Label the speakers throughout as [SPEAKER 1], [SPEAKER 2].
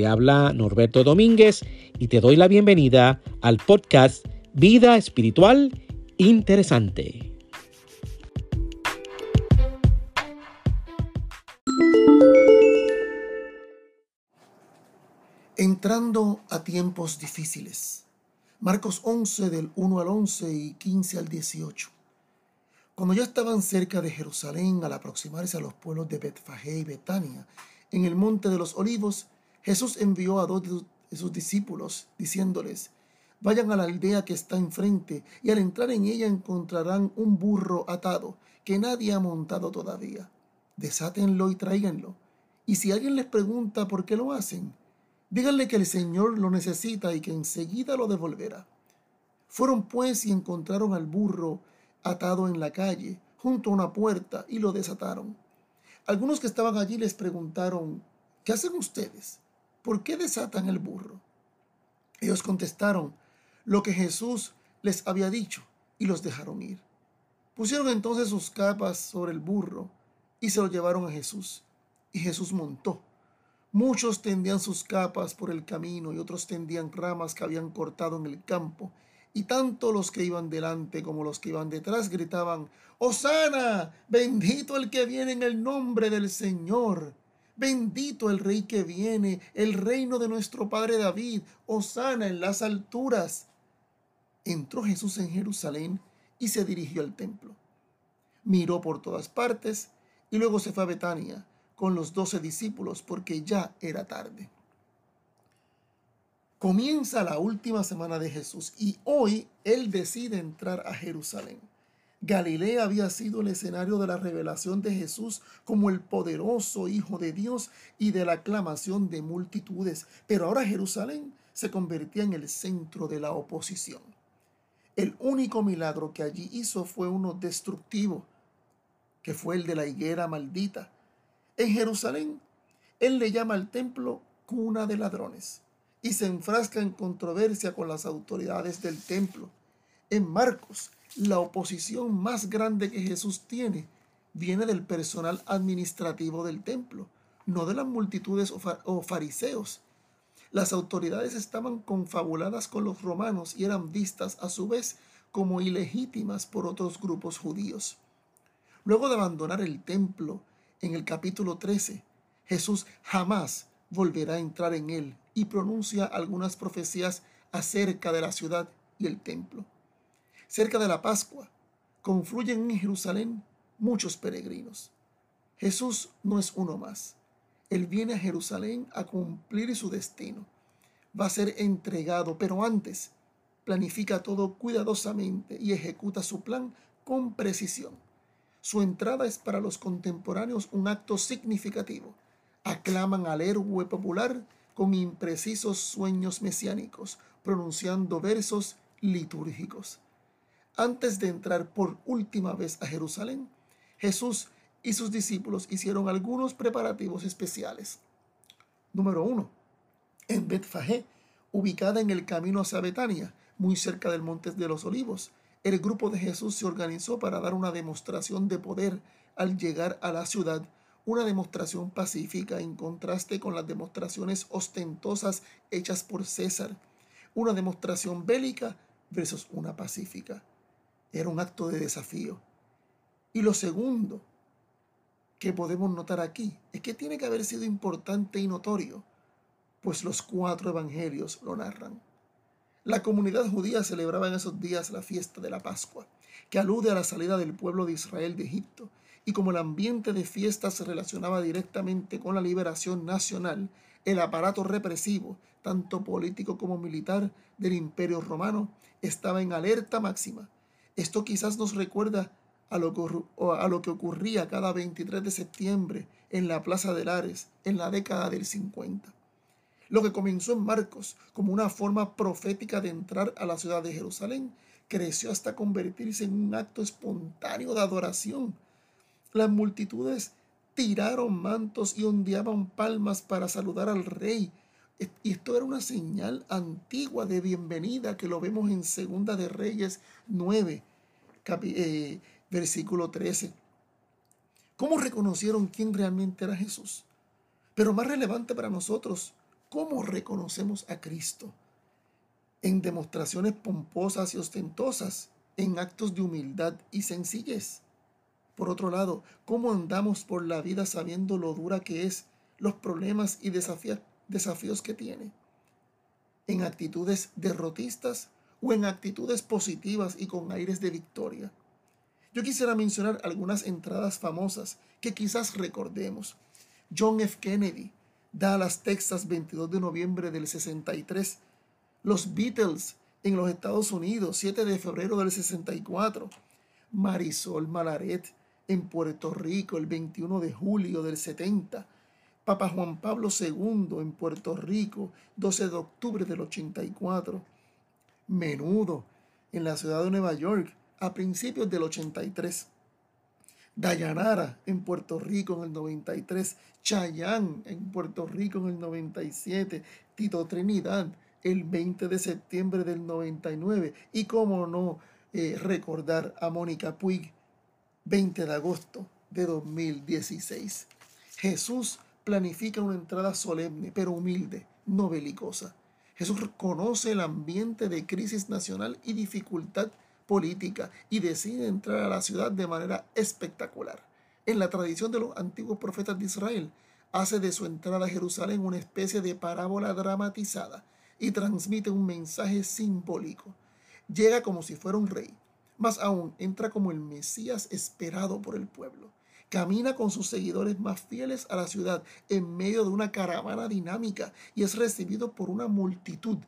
[SPEAKER 1] Te habla Norberto Domínguez y te doy la bienvenida al podcast Vida Espiritual Interesante.
[SPEAKER 2] Entrando a tiempos difíciles. Marcos 11 del 1 al 11 y 15 al 18. Cuando ya estaban cerca de Jerusalén al aproximarse a los pueblos de Betfagé y Betania, en el monte de los olivos, Jesús envió a dos de sus discípulos, diciéndoles, vayan a la aldea que está enfrente, y al entrar en ella encontrarán un burro atado, que nadie ha montado todavía. Desátenlo y tráiganlo. Y si alguien les pregunta por qué lo hacen, díganle que el Señor lo necesita y que enseguida lo devolverá. Fueron pues y encontraron al burro atado en la calle, junto a una puerta, y lo desataron. Algunos que estaban allí les preguntaron, ¿qué hacen ustedes? ¿Por qué desatan el burro? Ellos contestaron lo que Jesús les había dicho y los dejaron ir. Pusieron entonces sus capas sobre el burro y se lo llevaron a Jesús. Y Jesús montó. Muchos tendían sus capas por el camino y otros tendían ramas que habían cortado en el campo. Y tanto los que iban delante como los que iban detrás gritaban, Hosana, bendito el que viene en el nombre del Señor. Bendito el Rey que viene, el reino de nuestro Padre David, Osana en las alturas. Entró Jesús en Jerusalén y se dirigió al templo. Miró por todas partes y luego se fue a Betania con los doce discípulos porque ya era tarde. Comienza la última semana de Jesús y hoy él decide entrar a Jerusalén. Galilea había sido el escenario de la revelación de Jesús como el poderoso Hijo de Dios y de la aclamación de multitudes, pero ahora Jerusalén se convertía en el centro de la oposición. El único milagro que allí hizo fue uno destructivo, que fue el de la higuera maldita. En Jerusalén, él le llama al templo cuna de ladrones y se enfrasca en controversia con las autoridades del templo. En Marcos, la oposición más grande que Jesús tiene viene del personal administrativo del templo, no de las multitudes o fariseos. Las autoridades estaban confabuladas con los romanos y eran vistas a su vez como ilegítimas por otros grupos judíos. Luego de abandonar el templo en el capítulo 13, Jesús jamás volverá a entrar en él y pronuncia algunas profecías acerca de la ciudad y el templo. Cerca de la Pascua, confluyen en Jerusalén muchos peregrinos. Jesús no es uno más. Él viene a Jerusalén a cumplir su destino. Va a ser entregado, pero antes planifica todo cuidadosamente y ejecuta su plan con precisión. Su entrada es para los contemporáneos un acto significativo. Aclaman al héroe popular con imprecisos sueños mesiánicos, pronunciando versos litúrgicos. Antes de entrar por última vez a Jerusalén, Jesús y sus discípulos hicieron algunos preparativos especiales. Número uno, en Betfagé, ubicada en el camino hacia Betania, muy cerca del Monte de los Olivos, el grupo de Jesús se organizó para dar una demostración de poder al llegar a la ciudad, una demostración pacífica en contraste con las demostraciones ostentosas hechas por César, una demostración bélica versus una pacífica. Era un acto de desafío. Y lo segundo que podemos notar aquí es que tiene que haber sido importante y notorio, pues los cuatro evangelios lo narran. La comunidad judía celebraba en esos días la fiesta de la Pascua, que alude a la salida del pueblo de Israel de Egipto, y como el ambiente de fiesta se relacionaba directamente con la liberación nacional, el aparato represivo, tanto político como militar, del imperio romano estaba en alerta máxima esto quizás nos recuerda a lo, que, a lo que ocurría cada 23 de septiembre en la Plaza de Lares en la década del 50. Lo que comenzó en Marcos como una forma profética de entrar a la ciudad de Jerusalén creció hasta convertirse en un acto espontáneo de adoración. Las multitudes tiraron mantos y ondeaban palmas para saludar al rey. Y esto era una señal antigua de bienvenida que lo vemos en Segunda de Reyes 9, eh, versículo 13. ¿Cómo reconocieron quién realmente era Jesús? Pero más relevante para nosotros, ¿cómo reconocemos a Cristo? En demostraciones pomposas y ostentosas, en actos de humildad y sencillez. Por otro lado, ¿cómo andamos por la vida sabiendo lo dura que es, los problemas y desafíos que tiene? ¿En actitudes derrotistas o en actitudes positivas y con aires de victoria? Yo quisiera mencionar algunas entradas famosas que quizás recordemos. John F. Kennedy, Dallas, Texas, 22 de noviembre del 63. Los Beatles en los Estados Unidos, 7 de febrero del 64. Marisol Malaret en Puerto Rico, el 21 de julio del 70. Papa Juan Pablo II en Puerto Rico, 12 de octubre del 84. Menudo en la ciudad de Nueva York, a principios del 83. Dayanara en Puerto Rico en el 93, Chayán en Puerto Rico en el 97, Tito Trinidad el 20 de septiembre del 99 y cómo no eh, recordar a Mónica Puig 20 de agosto de 2016. Jesús planifica una entrada solemne pero humilde, no belicosa. Jesús conoce el ambiente de crisis nacional y dificultad política y decide entrar a la ciudad de manera espectacular. En la tradición de los antiguos profetas de Israel, hace de su entrada a Jerusalén una especie de parábola dramatizada y transmite un mensaje simbólico. Llega como si fuera un rey, más aún entra como el Mesías esperado por el pueblo. Camina con sus seguidores más fieles a la ciudad en medio de una caravana dinámica y es recibido por una multitud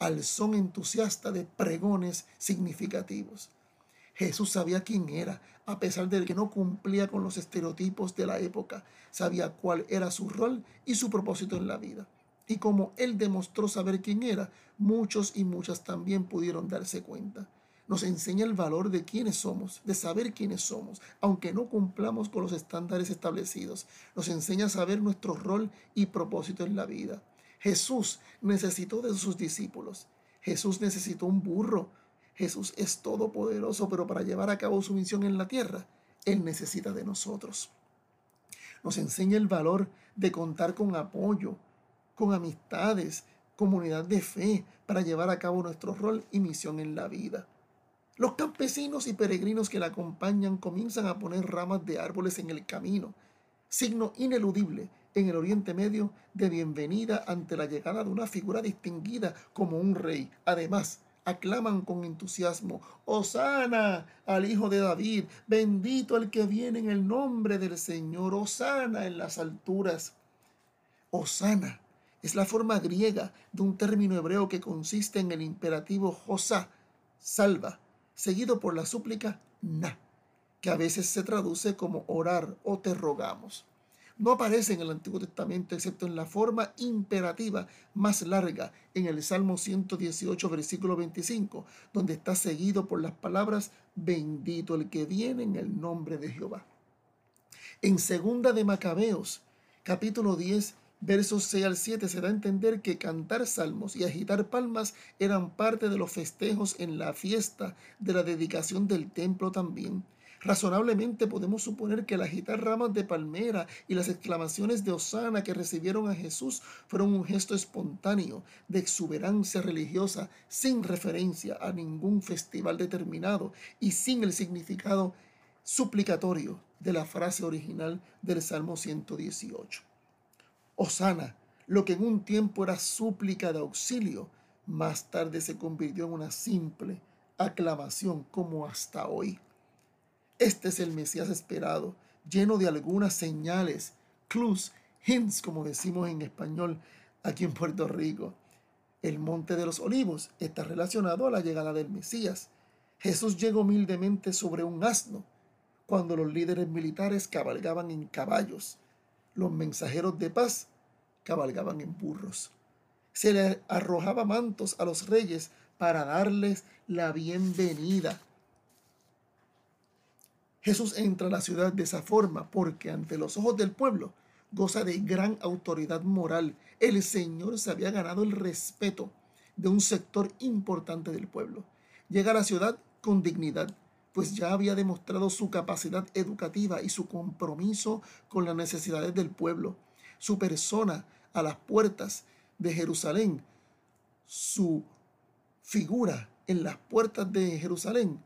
[SPEAKER 2] al son entusiasta de pregones significativos. Jesús sabía quién era, a pesar de que no cumplía con los estereotipos de la época, sabía cuál era su rol y su propósito en la vida. Y como él demostró saber quién era, muchos y muchas también pudieron darse cuenta. Nos enseña el valor de quiénes somos, de saber quiénes somos, aunque no cumplamos con los estándares establecidos. Nos enseña a saber nuestro rol y propósito en la vida. Jesús necesitó de sus discípulos. Jesús necesitó un burro. Jesús es todopoderoso, pero para llevar a cabo su misión en la tierra, Él necesita de nosotros. Nos enseña el valor de contar con apoyo, con amistades, comunidad de fe para llevar a cabo nuestro rol y misión en la vida. Los campesinos y peregrinos que la acompañan comienzan a poner ramas de árboles en el camino, signo ineludible en el Oriente Medio de bienvenida ante la llegada de una figura distinguida como un rey. Además, aclaman con entusiasmo, Osana al Hijo de David, bendito el que viene en el nombre del Señor, Osana en las alturas. Osana es la forma griega de un término hebreo que consiste en el imperativo Josá, salva, seguido por la súplica Na, que a veces se traduce como orar o te rogamos no aparece en el Antiguo Testamento excepto en la forma imperativa más larga en el Salmo 118, versículo 25, donde está seguido por las palabras bendito el que viene en el nombre de Jehová. En segunda de Macabeos, capítulo 10, versos 6 al 7 se da a entender que cantar salmos y agitar palmas eran parte de los festejos en la fiesta de la dedicación del templo también. Razonablemente podemos suponer que el agitar ramas de palmera y las exclamaciones de Osana que recibieron a Jesús fueron un gesto espontáneo de exuberancia religiosa sin referencia a ningún festival determinado y sin el significado suplicatorio de la frase original del Salmo 118. Osana, lo que en un tiempo era súplica de auxilio, más tarde se convirtió en una simple aclamación como hasta hoy. Este es el Mesías esperado, lleno de algunas señales, clues, hints, como decimos en español aquí en Puerto Rico. El Monte de los Olivos está relacionado a la llegada del Mesías. Jesús llegó humildemente sobre un asno, cuando los líderes militares cabalgaban en caballos. Los mensajeros de paz cabalgaban en burros. Se le arrojaba mantos a los reyes para darles la bienvenida. Jesús entra a la ciudad de esa forma porque ante los ojos del pueblo goza de gran autoridad moral. El Señor se había ganado el respeto de un sector importante del pueblo. Llega a la ciudad con dignidad, pues ya había demostrado su capacidad educativa y su compromiso con las necesidades del pueblo. Su persona a las puertas de Jerusalén, su figura en las puertas de Jerusalén,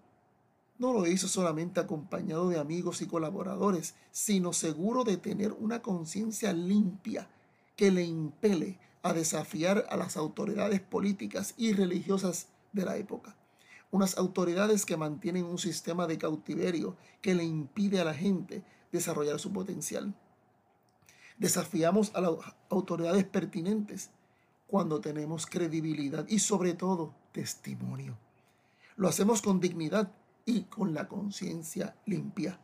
[SPEAKER 2] no lo hizo solamente acompañado de amigos y colaboradores, sino seguro de tener una conciencia limpia que le impele a desafiar a las autoridades políticas y religiosas de la época. Unas autoridades que mantienen un sistema de cautiverio que le impide a la gente desarrollar su potencial. Desafiamos a las autoridades pertinentes cuando tenemos credibilidad y sobre todo testimonio. Lo hacemos con dignidad y con la conciencia limpia.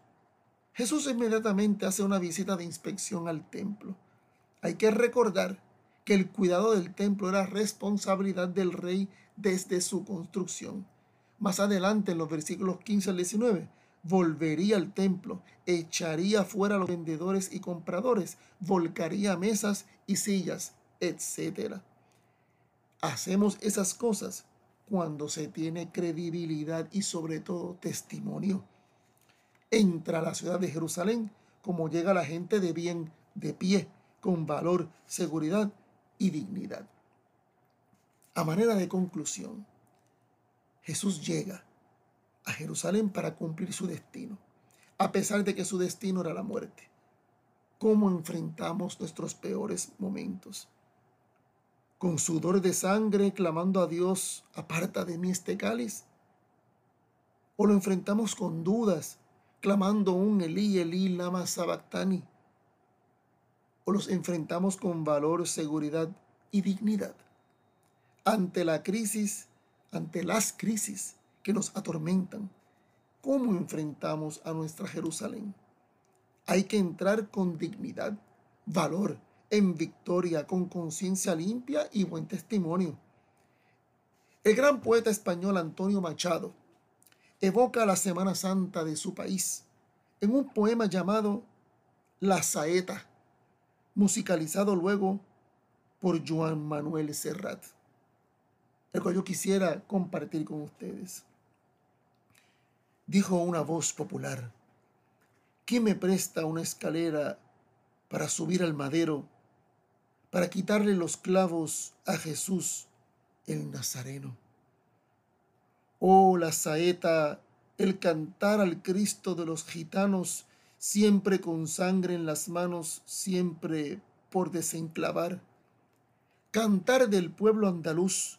[SPEAKER 2] Jesús inmediatamente hace una visita de inspección al templo. Hay que recordar que el cuidado del templo era responsabilidad del rey desde su construcción. Más adelante, en los versículos 15 al 19, volvería al templo, echaría fuera a los vendedores y compradores, volcaría mesas y sillas, etc. Hacemos esas cosas cuando se tiene credibilidad y sobre todo testimonio. Entra a la ciudad de Jerusalén como llega la gente de bien, de pie, con valor, seguridad y dignidad. A manera de conclusión, Jesús llega a Jerusalén para cumplir su destino, a pesar de que su destino era la muerte. ¿Cómo enfrentamos nuestros peores momentos? con sudor de sangre, clamando a Dios, aparta de mí este cáliz? ¿O lo enfrentamos con dudas, clamando un Elí, Elí, lama sabactani? ¿O los enfrentamos con valor, seguridad y dignidad? Ante la crisis, ante las crisis que nos atormentan, ¿cómo enfrentamos a nuestra Jerusalén? Hay que entrar con dignidad, valor, en victoria, con conciencia limpia y buen testimonio. El gran poeta español Antonio Machado evoca la Semana Santa de su país en un poema llamado La Saeta, musicalizado luego por Juan Manuel Serrat, el yo quisiera compartir con ustedes. Dijo una voz popular, ¿quién me presta una escalera para subir al madero para quitarle los clavos a Jesús el Nazareno. Oh, la saeta, el cantar al Cristo de los gitanos, siempre con sangre en las manos, siempre por desenclavar. Cantar del pueblo andaluz,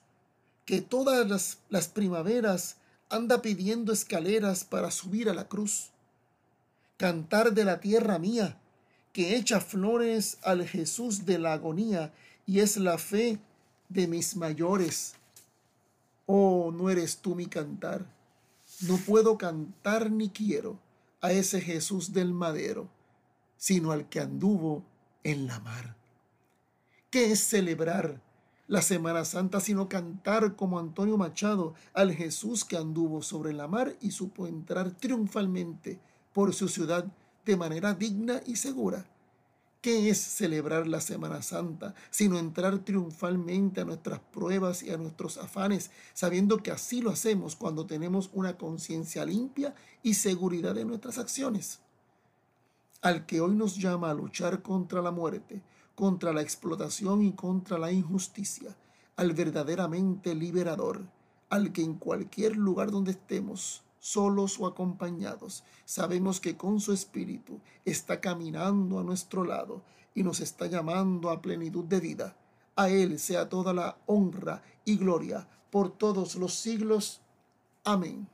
[SPEAKER 2] que todas las, primaveras anda pidiendo escaleras para subir a la cruz. Cantar de la tierra mía, que echa flores al Jesús de la agonía y es la fe de mis mayores. Oh, no eres tú mi cantar. No puedo cantar ni quiero a ese Jesús del madero, sino al que anduvo en la mar. ¿Qué es celebrar la Semana Santa sino cantar como Antonio Machado al Jesús que anduvo sobre la mar y supo entrar triunfalmente por su ciudad de manera digna y segura. ¿Qué es celebrar la Semana Santa, sino entrar triunfalmente a nuestras pruebas y a nuestros afanes, sabiendo que así lo hacemos cuando tenemos una conciencia limpia y seguridad de nuestras acciones? Al que hoy nos llama a luchar contra la muerte, contra la explotación y contra la injusticia, al verdaderamente liberador, al que en cualquier lugar donde estemos, solos o acompañados, sabemos que con su Espíritu está caminando a nuestro lado y nos está llamando a plenitud de vida. A Él sea toda la honra y gloria por todos los siglos. Amén.